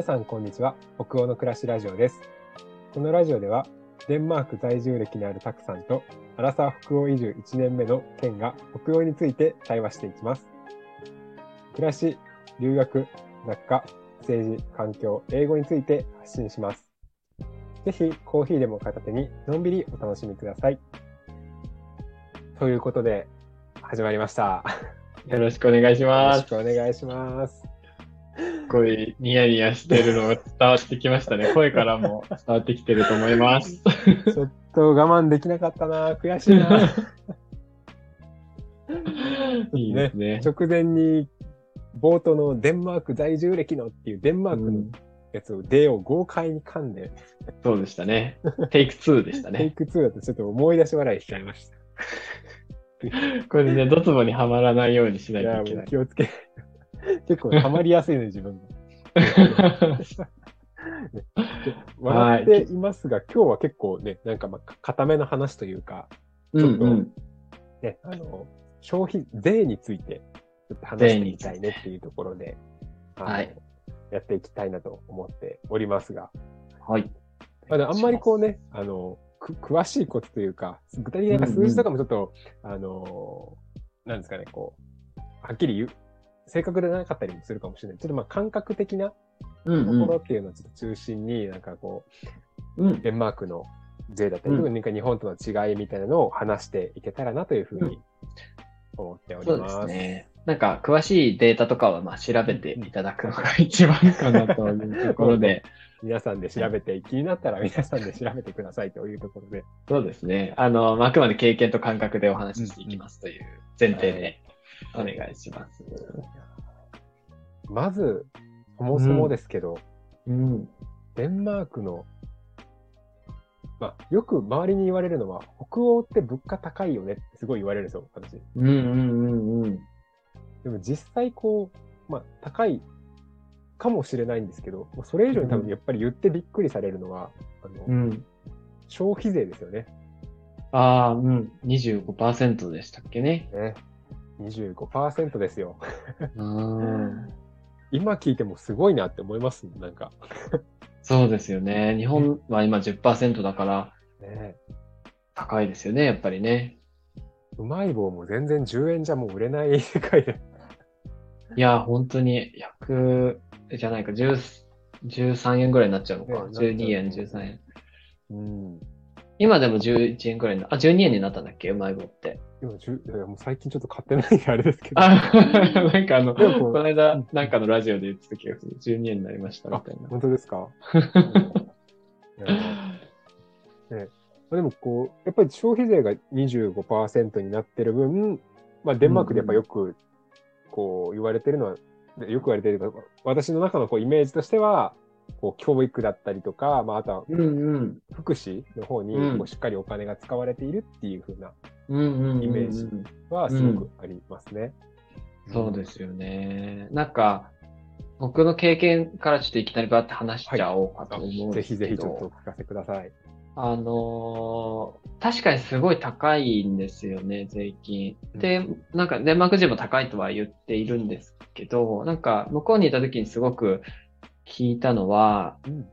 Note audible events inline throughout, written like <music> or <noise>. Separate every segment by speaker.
Speaker 1: 皆さんこんにちは。北欧の暮らしラジオです。このラジオではデンマーク在住歴のあるタクさんとアラサー北欧移住1年目のケンが北欧について対話していきます。暮らし、留学、雑貨、政治、環境、英語について発信します。ぜひコーヒーでも片手にのんびりお楽しみください。ということで始まりました。
Speaker 2: よろしくお願いし
Speaker 1: よろ
Speaker 2: ます。
Speaker 1: しくお願いします
Speaker 2: すごいニヤニヤしてるのが伝わってきましたね。<laughs> 声からも伝わってきてると思います。<laughs>
Speaker 1: ちょっと我慢できなかったな悔しいな <laughs>
Speaker 2: いいですね。
Speaker 1: 直前に冒頭のデンマーク在住歴のっていうデンマークの
Speaker 2: うん
Speaker 1: やつを、でを豪快に噛んで、
Speaker 2: そうでしたね。テイク2でしたね。
Speaker 1: テイク2だとちょっと思い出し笑いしちゃいました。
Speaker 2: これね、ドツボにはまらないようにしないといけない。
Speaker 1: もう気をつけないと。<laughs> 結構ハマりやすいね、自分が。<laughs> で笑っていますが、今日は結構ね、なんかまあ、固めの話というか、
Speaker 2: うん
Speaker 1: ちょっと
Speaker 2: うん。
Speaker 1: ね、あの、消費税について、ちょっと話してみたいねっていうところで、
Speaker 2: はい
Speaker 1: やっていきたいなと思っておりますが、
Speaker 2: はい。
Speaker 1: まだあんまりこうね、あの、く詳しいことというか、具体的な数字とかもちょっと、あの、なんですかね、こう、はっきり言う、正確でなかったりもするかもしれない。ちょっとまあ感覚的な
Speaker 2: うん
Speaker 1: ところっていうのをちょっと中心に、なんかこう、
Speaker 2: うん。
Speaker 1: デンマークの税だったり
Speaker 2: うん
Speaker 1: なんか日本との違いみたいなのを話していけたらなというふうに思っており
Speaker 2: そう
Speaker 1: ます。
Speaker 2: ですね。なんか、詳しいデータとかは、まあ、調べていただくのが一番かなというところで、<laughs>
Speaker 1: 皆さんで調べて、気になったら皆さんで調べてくださいというところで。
Speaker 2: そうですね。あの、まああくまで経験と感覚でお話ししていきますという前提でお願いします。
Speaker 1: まず、そもそもですけど、
Speaker 2: うん。
Speaker 1: デンマークの、まあ、よく周りに言われるのは、北欧って物価高いよねってすごい言われるんですよ、私。
Speaker 2: うんうんうんうん。
Speaker 1: でも実際こう、まあ、高いかもしれないんですけど、それ以上に多分やっぱり言ってびっくりされるのは、あの
Speaker 2: うん。
Speaker 1: 消費税ですよね。
Speaker 2: ああ、うん。25%でしたっけね。
Speaker 1: ね。25%ですよ。
Speaker 2: うん。
Speaker 1: 今聞いてもすごいなって思いますなんか。
Speaker 2: そうですよね。日本は今10%だから
Speaker 1: ね
Speaker 2: 高いですよね、やっぱりね。
Speaker 1: うまい棒も全然10円じゃもう売れない世界で。
Speaker 2: いや、本当に100じゃないか、10 13円ぐらいになっちゃうのか。
Speaker 1: ねなっちゃう
Speaker 2: 12円、13円。
Speaker 1: うん。
Speaker 2: 今でも11円くらいにな、あ、12円になったんだっけ？うまい棒って。
Speaker 1: 今10いやもう最近ちょっと買ってないんであれですけど。
Speaker 2: あ、<laughs> なんかあの、
Speaker 1: こ
Speaker 2: の間、なんかのラジオで言ってた気がする。12円になりましたみたいな。
Speaker 1: 本当ですか？<laughs> ねまあでもこう、やっぱり消費税が25%になってる分、まあ、デンマークでやっぱよくこう言われてるのは、でよく言われてるけど私の中のこうイメージとしては、こう教育だったりとか、まあ、あとは。福祉の方に
Speaker 2: うん
Speaker 1: こうしっかりお金が使われているっていう風な。イメージはすごくありますね。
Speaker 2: そうですよね。なんか、僕の経験からちょっといきなりバーって話しちゃおうかと思うん
Speaker 1: ぜひ
Speaker 2: ですけど、
Speaker 1: ぜひちょっとお聞かせください。
Speaker 2: あのー確かにすごい高いんですよね、税金。で、なんかデンマーク人も高いとは言っているんですけど、なんか向こうにいた時にすごく聞いたのは、
Speaker 1: うん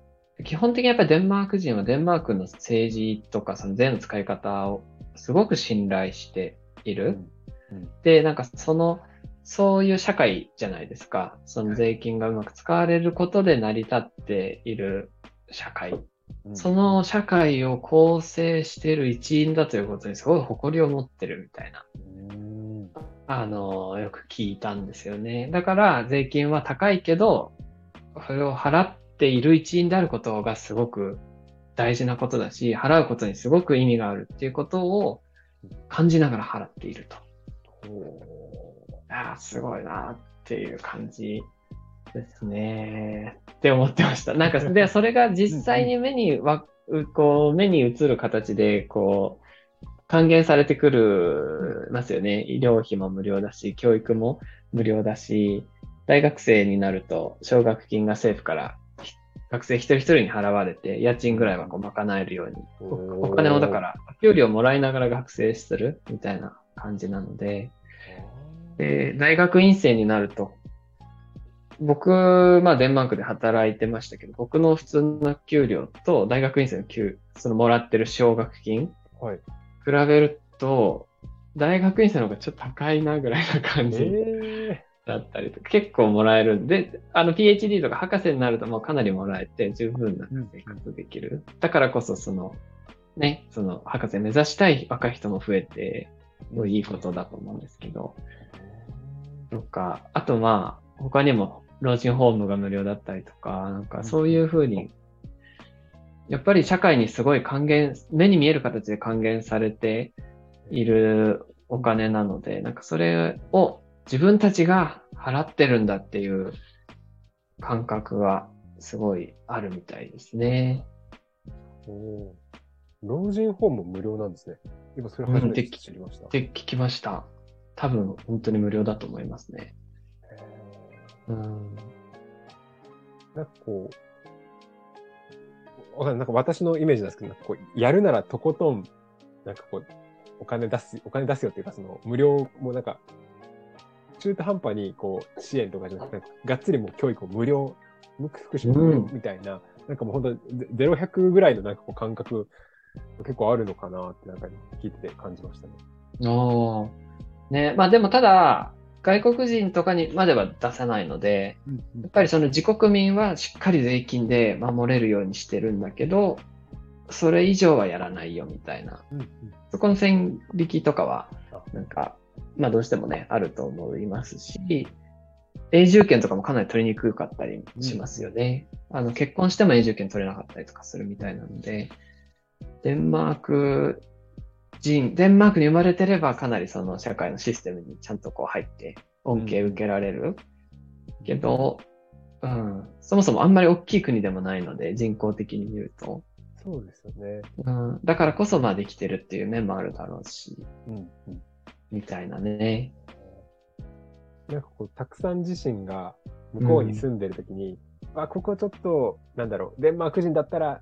Speaker 2: 基本的にやっぱりデンマーク人はデンマークの政治とかその税の使い方をすごく信頼している。
Speaker 1: うん
Speaker 2: で、なんかその、そういう社会じゃないですか。その税金がうまく使われることで成り立っている社会。
Speaker 1: うん
Speaker 2: その社会を構成している一員だということにすごい誇りを持ってるみたいな、
Speaker 1: うん
Speaker 2: あの、よく聞いたんですよね。だから税金は高いけど、それを払っている一員であることがすごく大事なことだし、払うことにすごく意味があるっていうことを感じながら払っていると。ああ、すごいなっていう感じですね。って思ってました。なんか、で、<laughs> それが実際に目にわ、うこう、目に映る形で、こう、還元されてくるますよね。医療費も無料だし、教育も無料だし、大学生になると奨学金が政府からひ学生一人一人に払われて、家賃ぐらいはこう賄えるように、おお金をだから、給料もらいながら学生するみたいな感じなので、で、大学院生になると、僕、まあデンマークで働いてましたけど、僕の普通の給料と大学院生の給、そのもらってる奨学金、
Speaker 1: はい。
Speaker 2: 比べると、大学院生の方がちょっと高いなぐらいな感じ。
Speaker 1: え
Speaker 2: だったりとか、結構もらえるんで、あの PhD とか博士になるともうかなりもらえて十分な生活できる。だからこそその、ね、その博士目指したい若い人も増えて、もういいことだと思うんですけど、とか、あとまあ、他にも老人ホームが無料だったりとか、なんかそういうふうに、やっぱり社会にすごい還元、目に見える形で還元されているお金なので、なんかそれを自分たちが払ってるんだっていう感覚がすごいあるみたいですね。
Speaker 1: ーおー老人ホーム無料なんですね。今それ初めて知りました。
Speaker 2: って聞きました。多分本当に無料だと思いますね。
Speaker 1: へ
Speaker 2: うん。
Speaker 1: ーなんかこう、わかんない。なんか私のイメージなんですけど、なんかこう、やるならとことん、なんかこう、お金出す、お金出すよっていうか、その、無料もなんか、中途半端にこう、支援とかじゃなくて、がっつりもう教育を無料、福祉も無料みたいな、なんかもう本当ゼロ100ぐらいのなんかこう感覚、結構あるのかなってなんか聞いてて感じましたね。
Speaker 2: おー。ね、まあでもただ、外国人とかにまでは出さないので、やっぱりその自国民はしっかり税金で守れるようにしてるんだけど、それ以上はやらないよみたいな。
Speaker 1: うんうん。
Speaker 2: そこの線引きとかは
Speaker 1: あ、
Speaker 2: なんか、まあどうしてもね、あると思いますし、永住権とかもかなり取りにくかったりしますよね。あの、結婚しても永住権取れなかったりとかするみたいなので、デンマーク人、デンマークに生まれてればかなりその社会のシステムにちゃんとこう入って恩恵受けられる。けど、うん、そもそもあんまり大きい国でもないので、人口的に見ると。
Speaker 1: そうですよね。
Speaker 2: うん、だからこそまあできてるっていう面もあるだろうし、
Speaker 1: うんうん
Speaker 2: みたいなね。
Speaker 1: なんかこう、たくさん自身が向こうに住んでるときに、あ、ここちょっと、なんだろう、デンマーク人だったら、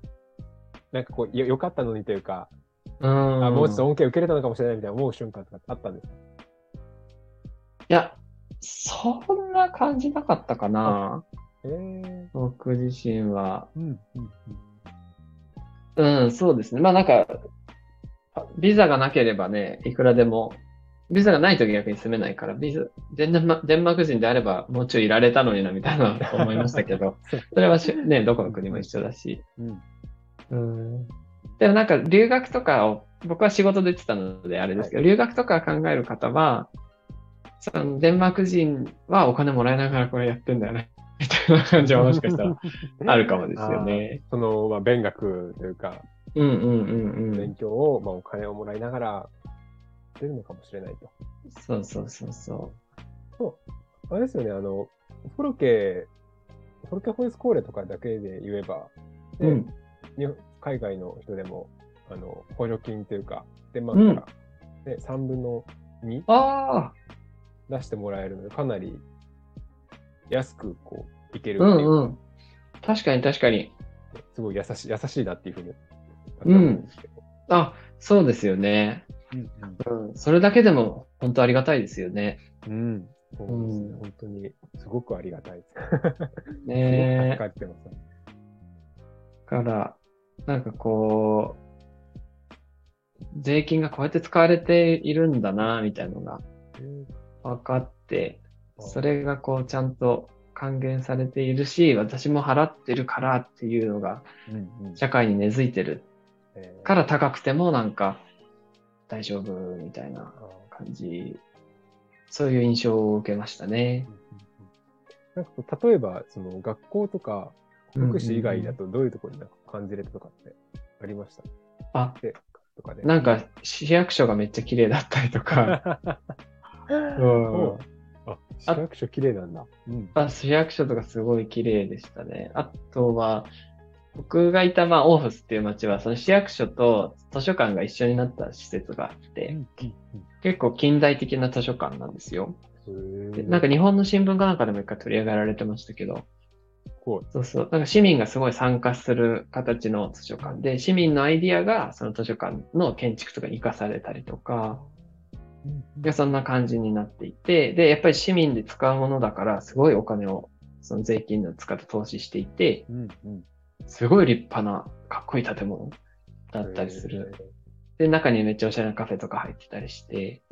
Speaker 1: なんかこう、よよかったのにというか、
Speaker 2: うん。
Speaker 1: あもうちょっと恩恵受けれたのかもしれないみたいな思う瞬間とかあったんですか？
Speaker 2: いや、そんな感じなかったかな。
Speaker 1: えー、
Speaker 2: 僕自身は。
Speaker 1: うん、うん、
Speaker 2: うん、そうですね。まあなんか、あビザがなければね、いくらでも、ビザがないと逆に住めないから、ビザ、デンマデンマーク人であればもうちょいいられたのにな、みたいな思いましたけど、<laughs> それはしね、どこの国も一緒だし。
Speaker 1: うん。
Speaker 2: うん。でもなんか留学とかを、僕は仕事で言ってたのであれですけど、留学とか考える方は、そのデンマーク人はお金もらいながらこれやってんだよね。みたいな感じはもしかしたら <laughs> あるかもですよね。
Speaker 1: その、まあ、勉学というか、
Speaker 2: うんうんうんうん。
Speaker 1: 勉強を、まあ、お金をもらいながら、出るのかもしれないと。
Speaker 2: そうそうそうそ
Speaker 1: あれですよね、あの、フォロケ、フォロケホイスコーレとかだけで言えば、
Speaker 2: う。ん。
Speaker 1: 海外の人でも、あの、補助金というか、デンマークから、ね3分の2
Speaker 2: ああ、
Speaker 1: 出してもらえるので、かなり安くこう、いける
Speaker 2: う
Speaker 1: っていう、
Speaker 2: んうん。確かに確かに。
Speaker 1: すごい優しい、優しいなっていうふうに、うん。
Speaker 2: あ、そうですよね。
Speaker 1: うん
Speaker 2: うん。それだけでも本当ありがたいですよね。
Speaker 1: うん。そうですね、
Speaker 2: うん
Speaker 1: 本当に、すごくありがたいです。
Speaker 2: ね
Speaker 1: 助かってます。
Speaker 2: だから、なんかこう、税金がこうやって使われているんだな、みたいなのが分かって、それがこうちゃんと還元されているし、私も払ってるからっていうのが
Speaker 1: うんうん
Speaker 2: 社会に根付いてる
Speaker 1: えー
Speaker 2: から高くてもなんか大丈夫みたいな感じ、そういう印象を受けましたね。
Speaker 1: なんか例えば、その学校とか福祉以外だとどういうところになんか感じれたとかってありました？
Speaker 2: あ、
Speaker 1: でとかで。
Speaker 2: なんか市役所がめっちゃ綺麗だったりとか、<laughs> うん。
Speaker 1: おあ、市役所綺麗なんだ。うん。
Speaker 2: あ市役所とかすごい綺麗でしたね。あとは、僕がいた、まあ、オーフスっていう街は、その市役所と図書館が一緒になった施設があって、結構近代的な図書館なんですよ。でなんか日本の新聞かなんかでも一回取り上げられてましたけど、
Speaker 1: こ
Speaker 2: そうそう。なんか市民がすごい参加する形の図書館で、市民のアイディアがその図書館の建築とかに活かされたりとか、
Speaker 1: う、
Speaker 2: でそんな感じになっていて、で、やっぱり市民で使うものだから、すごいお金をその税金の使った投資していて、
Speaker 1: うんうん。
Speaker 2: すごい立派な、かっこいい建物だったりする。で、中にめっちゃおしゃれなカフェとか入ってたりして。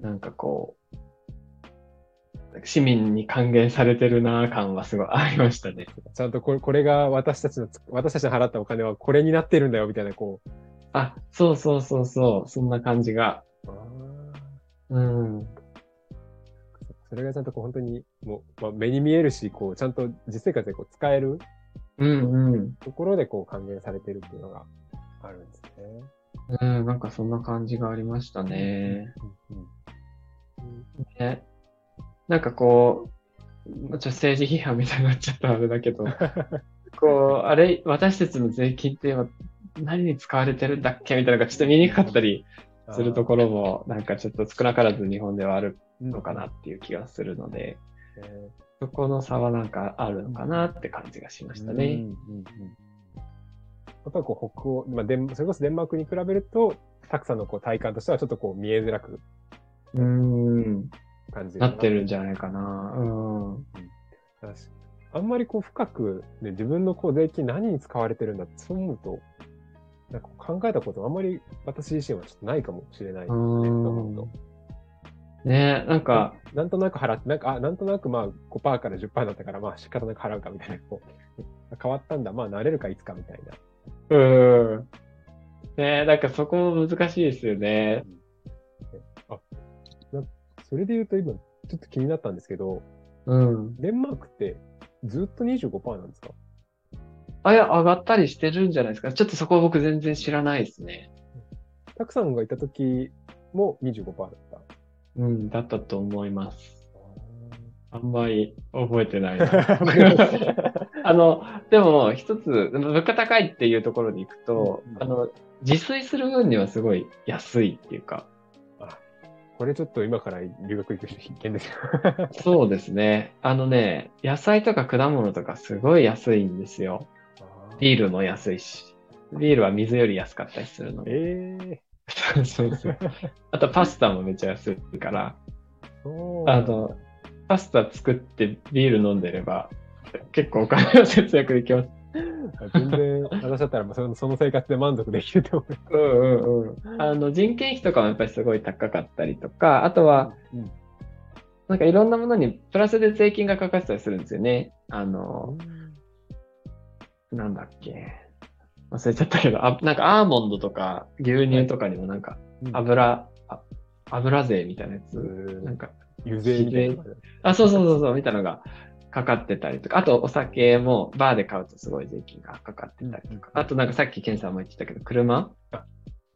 Speaker 2: なんかこう、市民に還元されてるな感はすごいありましたね。
Speaker 1: ちゃんとこれこれが私たちのつ、私たちの払ったお金はこれになってるんだよみたいな、こう。
Speaker 2: あ、そうそうそうそう、そんな感じが。うん。
Speaker 1: それがちゃんとこう本当にもう、まあ、目に見えるし、こうちゃんと実生活でこう使える
Speaker 2: うんうん。
Speaker 1: ところでこう還元されてるっていうのがあるんですね。
Speaker 2: うん、なんかそんな感じがありましたね。
Speaker 1: うんうん
Speaker 2: ね。なんかこう、ちょっと政治批判みたいになっちゃったらあれだけど、<laughs> こう、あれ、私たちの税金って今何に使われてるんだっけみたいなのがちょっと見にくかったりするところも、なんかちょっと少なからず日本ではあるのかなっていう気がするので、
Speaker 1: え
Speaker 2: そこの差はなんかあるのかなって感じがしましたね。
Speaker 1: うんうんうんやっぱりこう北欧、まあ、デンそれこそデンマークに比べると、たくさんのこう体感としてはちょっとこう見えづらく
Speaker 2: うん、
Speaker 1: 感じる
Speaker 2: なってるんじゃないかな。うん。
Speaker 1: 確かにあんまりこう深く、ね、自分のこう税金何に使われてるんだってそう思うと、なんか考えたことあんまり私自身はちょっとないかもしれないですね。
Speaker 2: うねなんか、
Speaker 1: なんとなく払って、なんか、あ、なんとなくまあ5%から10%だったから、まあ仕方なく払うかみたいな、こう、変わったんだ、まあ慣れるかいつかみたいな。
Speaker 2: うん。ねなんかそこも難しいですよね。
Speaker 1: あ、なそれで言うと今、ちょっと気になったんですけど、
Speaker 2: うん。
Speaker 1: デンマークってずっと25%なんですか？
Speaker 2: あ、いや、上がったりしてるんじゃないですか。ちょっとそこは僕全然知らないですね。
Speaker 1: たくさんがいた時も25%だった。
Speaker 2: うん、だったと思います。あんまり覚えてないな。<laughs> あの、でも一つ、物価高いっていうところに行くと
Speaker 1: うん、
Speaker 2: あの、自炊する分にはすごい安いっていうか、
Speaker 1: これちょっと今から留学行く人必見ですよ。<laughs>
Speaker 2: そうですね。あのね、野菜とか果物とかすごい安いんですよ。ビールも安いし。ビールは水より安かったりするので。
Speaker 1: ええ <laughs>
Speaker 2: そうそう。あとパスタもめっちゃ安いから、あの、パスタ作ってビール飲んでれば、結構お金を節約できます。
Speaker 1: 全然、私だったらそのその生活で満足できると思う。
Speaker 2: うんうんうん。あの、人件費とかもやっぱりすごい高かったりとか、あとは、
Speaker 1: うん
Speaker 2: なんかいろんなものにプラスで税金がかかってたりするんですよね。あの、なんだっけ。忘れちゃったけど、あなんかアーモンドとか牛乳とかにもなんか
Speaker 1: うん。
Speaker 2: 油、あ油税みたいなやつ、
Speaker 1: うん。
Speaker 2: なんか、
Speaker 1: 油税みたいな。
Speaker 2: あ、そうそうそうそう、みたいなのがかかってたりとか、あとお酒もバーで買うとすごい税金がかかってたりとか、あとなんかさっきケンさんも言ってたけど、車？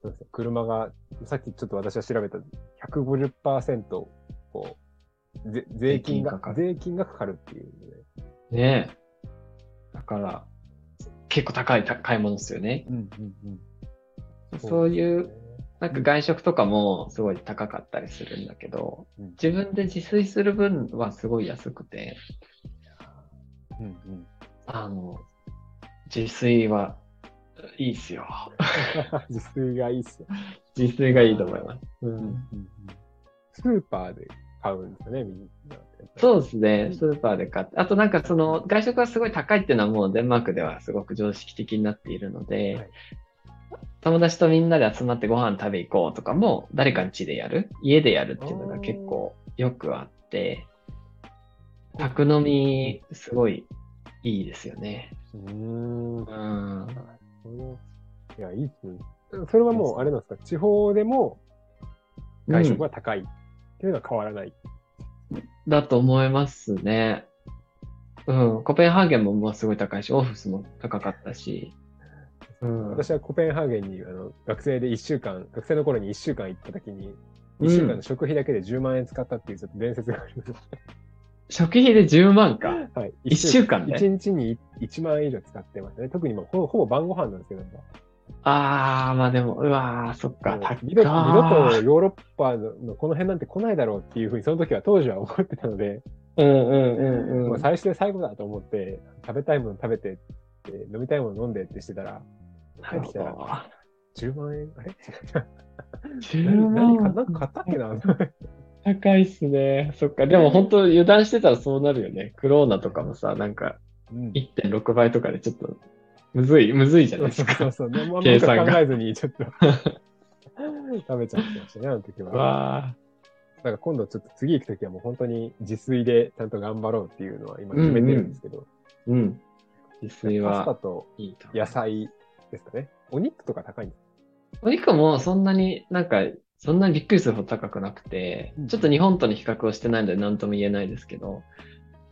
Speaker 1: そうですね。車が、さっきちょっと私は調べた。150%こう、ぜ税金が
Speaker 2: 税金かかる。
Speaker 1: 税金がかかるっていうので。
Speaker 2: ねえ。だから、結構高いた買い物ですよね。
Speaker 1: うんうんうん。
Speaker 2: そういう、
Speaker 1: う
Speaker 2: なんか外食とかもすごい高かったりするんだけど、
Speaker 1: うん
Speaker 2: 自分で自炊する分はすごい安くて、
Speaker 1: うんうん。
Speaker 2: あの、自炊はいいっすよ。<laughs>
Speaker 1: 自炊がいいっすよ。
Speaker 2: 自炊がいいと思います。う
Speaker 1: うんん。スーパーで買うんですよね、みんな。
Speaker 2: そうですね。スーパーで買って。あとなんかその外食がすごい高いっていうのはもうデンマークではすごく常識的になっているので、
Speaker 1: はい
Speaker 2: 友達とみんなで集まってご飯食べ行こうとかも誰かん家でやる？家でやるっていうのが結構よくあって、宅飲みすごいいいですよね。
Speaker 1: うーん。
Speaker 2: うん。
Speaker 1: いや、いいっすね。それはもう、あれなんですか、地方でも外食は高いっていうのは変わらない。
Speaker 2: だと思いますね。うん。コペンハーゲンももうすごい高いし、オフィスも高かったし。うん。
Speaker 1: 私はコペンハーゲンにあの学生で1週間、学生の頃に1週間行った時に、
Speaker 2: うん
Speaker 1: 1週間の食費だけで10万円使ったっていうちょっと伝説があります。
Speaker 2: 食費で10万か。
Speaker 1: はい。
Speaker 2: 一週間で
Speaker 1: 1日に1万円以上使ってますね。特にもうほぼほぼ晩ご飯なんですけど、
Speaker 2: あー、まあでも、うわー、そっか、
Speaker 1: 二度とヨーロッパのこの辺なんて来ないだろうっていうふうにその時は当時は思ってたので、
Speaker 2: うんうんうん
Speaker 1: も
Speaker 2: う。
Speaker 1: うん最初で最後だと思って、食べたいもの食べてって、飲みたいもの飲んでってしてたら、
Speaker 2: なるほど。
Speaker 1: 10万円？あれ
Speaker 2: ？10
Speaker 1: 何何か、
Speaker 2: 万。
Speaker 1: なんか買ったっけな？
Speaker 2: 高いっすね。そっか。でも本当油断してたらそうなるよね。クローナとかもさ、なんか
Speaker 1: うん
Speaker 2: 1.6倍とかでちょっと、むずい、むずいじゃないです
Speaker 1: そう
Speaker 2: か。
Speaker 1: そう。ね、もうあんま
Speaker 2: 計算が
Speaker 1: 考えずにちょっと食べちゃってましたね、あの時は。
Speaker 2: わあ。
Speaker 1: だから今度ちょっと次行くときはもう本当に自炊でちゃんと頑張ろうっていうのは今決めてるんですけど、
Speaker 2: うん。自炊
Speaker 1: パスタ
Speaker 2: は
Speaker 1: と。野菜ですかね。お肉とか高いんです
Speaker 2: お肉もそんなになんか、そんなにびっくりするほど高くなくて
Speaker 1: うん、
Speaker 2: ちょっと日本との比較をしてないので何とも言えないですけど、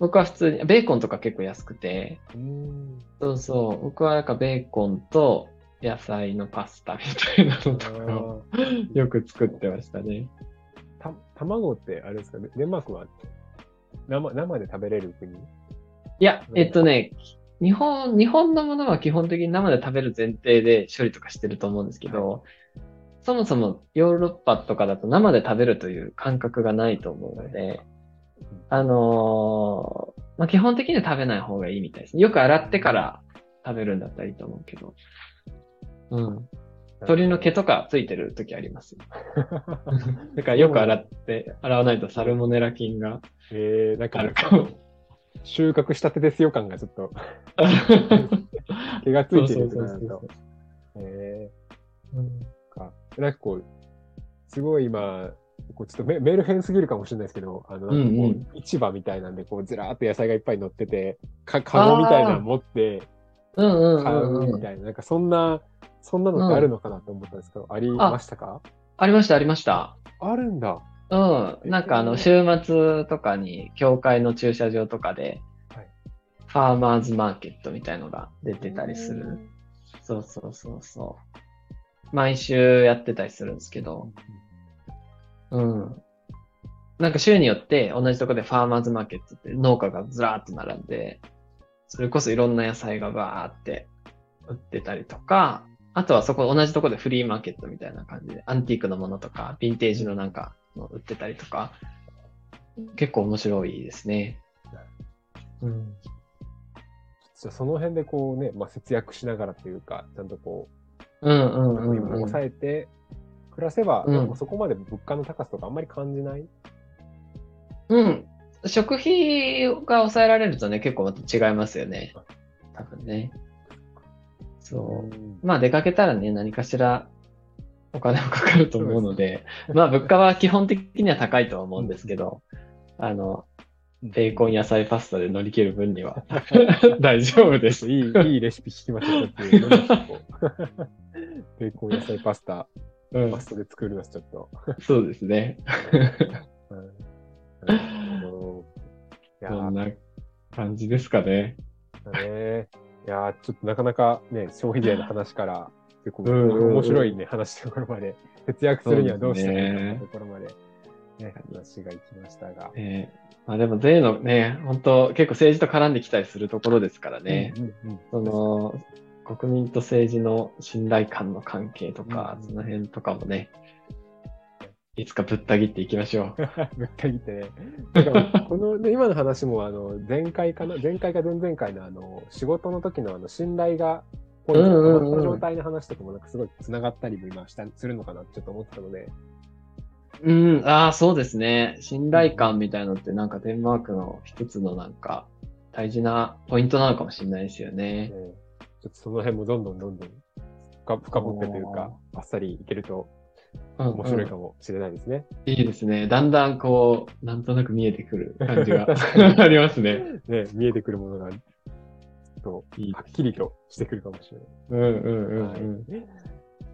Speaker 2: 僕は普通に、ベーコンとか結構安くて、
Speaker 1: うん。
Speaker 2: そうそう、僕はなんかベーコンと野菜のパスタみたいなのとかをよく作ってましたね。
Speaker 1: た卵ってあれですか？ね、デンマークは？生生で食べれる国？
Speaker 2: いや、えっとね、日本、日本のものは基本的に生で食べる前提で処理とかしてると思うんですけど、そもそもヨーロッパとかだと生で食べるという感覚がないと思うので、あのーまあ、基本的には食べない方がいいみたいですね。よく洗ってから食べるんだったらいいと思うけど。うん。鳥の毛とかついてる時ありますよ。<laughs> だからよく洗って、洗わないとサルモネラ菌が
Speaker 1: えー、なんか
Speaker 2: あるかも。
Speaker 1: 収穫したてですよ感がちょっと <laughs> 毛がついてるとかなんと。え
Speaker 2: うん
Speaker 1: ー、か。なんかこう、すごい今、こうちょっとメメール変すぎるかもしれないですけど、あの、なんかこう、
Speaker 2: うんうん
Speaker 1: 市場みたいなんで、こう、ずらーっと野菜がいっぱい乗ってて、か、カゴみたいなの持って
Speaker 2: うんうん
Speaker 1: 買
Speaker 2: う
Speaker 1: みたいな、なんかそんな、そんなのってあるのかなと思ったんですけど、ありましたか？
Speaker 2: ありました、ありました。
Speaker 1: あるんだ。
Speaker 2: うん。なんかあの、週末とかに、教会の駐車場とかで
Speaker 1: はい、
Speaker 2: ファーマーズマーケットみたいのが出てたりする。そうそうそうそう。毎週やってたりするんですけど、うん。なんか週によって同じとこでファーマーズマーケットって農家がずらーっと並んで、それこそいろんな野菜がバーって売ってたりとか、あとはそこ同じとこでフリーマーケットみたいな感じで、アンティークのものとか、ヴィンテージのなんかの売ってたりとか、結構面白いですね。うん。
Speaker 1: じゃあその辺でこうね、まあ、節約しながらというか、ちゃんとこ
Speaker 2: うんう
Speaker 1: う、
Speaker 2: んうん、うん。
Speaker 1: 抑えて暮らせば、
Speaker 2: うん
Speaker 1: なんかそこまで物価の高さとかあんまり感じない？
Speaker 2: うん。食費が抑えられるとね、結構また違いますよね。多分ね。そう。
Speaker 1: うん
Speaker 2: まあ出かけたらね、何かしらお金もかかると思うので、まあ物価は基本的には高いとは思うんですけど、あの、ベーコン野菜パスタで乗り切る分には <laughs> 大丈夫です。
Speaker 1: いい、いいレシピ聞きました。<laughs> ベーコン野菜パスタ、
Speaker 2: うん
Speaker 1: パスタで作ります、ちょっと。<laughs>
Speaker 2: そうですね。<laughs> そんな感じですかね？
Speaker 1: だね。いやーちょっとなかなかね、消費税の話から、結構面白いね、話のところまで、節約するにはどうしたらいいか
Speaker 2: そうですね
Speaker 1: ところまで、ね、話がいきましたが。
Speaker 2: えーまあでも税のね、本当結構政治と絡んできたりするところですからね。
Speaker 1: うんうんうん
Speaker 2: その、国民と政治の信頼感の関係とか、
Speaker 1: うん
Speaker 2: その辺とかもね、いつかぶった切っていきましょう。<laughs>
Speaker 1: ぶった切ってね。この、ね、今の話も、あの、前回かな、前回か前々回のあの、仕事の時のあの、信頼が、こう
Speaker 2: うんうんうん
Speaker 1: 変わった状態の話とかもなんかすごい繋がったりも今したするのかなってちょっと思ってたので、
Speaker 2: うん、ああ、そうですね。信頼感みたいのってなんかデンマークの一つのなんか大事なポイントなのかもしれないですよね。
Speaker 1: ねちょっとその辺もどんどんどんどん深深掘ってというか、あっさりいけると
Speaker 2: うん
Speaker 1: 面白い
Speaker 2: うん
Speaker 1: かもしれないですね。
Speaker 2: いいですね。だんだんこう、なんとなく見えてくる感じが <laughs> ありますね。
Speaker 1: ね、見えてくるものが、ちょっと
Speaker 2: いい
Speaker 1: はっきりとしてくるかもしれない。
Speaker 2: うんうんうんうん。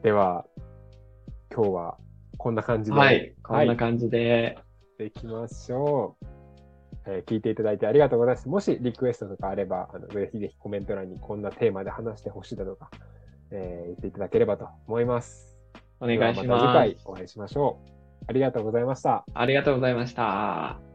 Speaker 1: では、今日はこんな感じで、
Speaker 2: はい。こんな感じで。
Speaker 1: でいきましょう。えー聞いていただいてありがとうございます。もしリクエストとかあれば、あのぜひぜひコメント欄にこんなテーマで話してほしいだとか、えー言っていただければと思います。
Speaker 2: お願いし
Speaker 1: また
Speaker 2: ます。
Speaker 1: 次回お会いしましょう。ありがとうございました。
Speaker 2: ありがとうございました。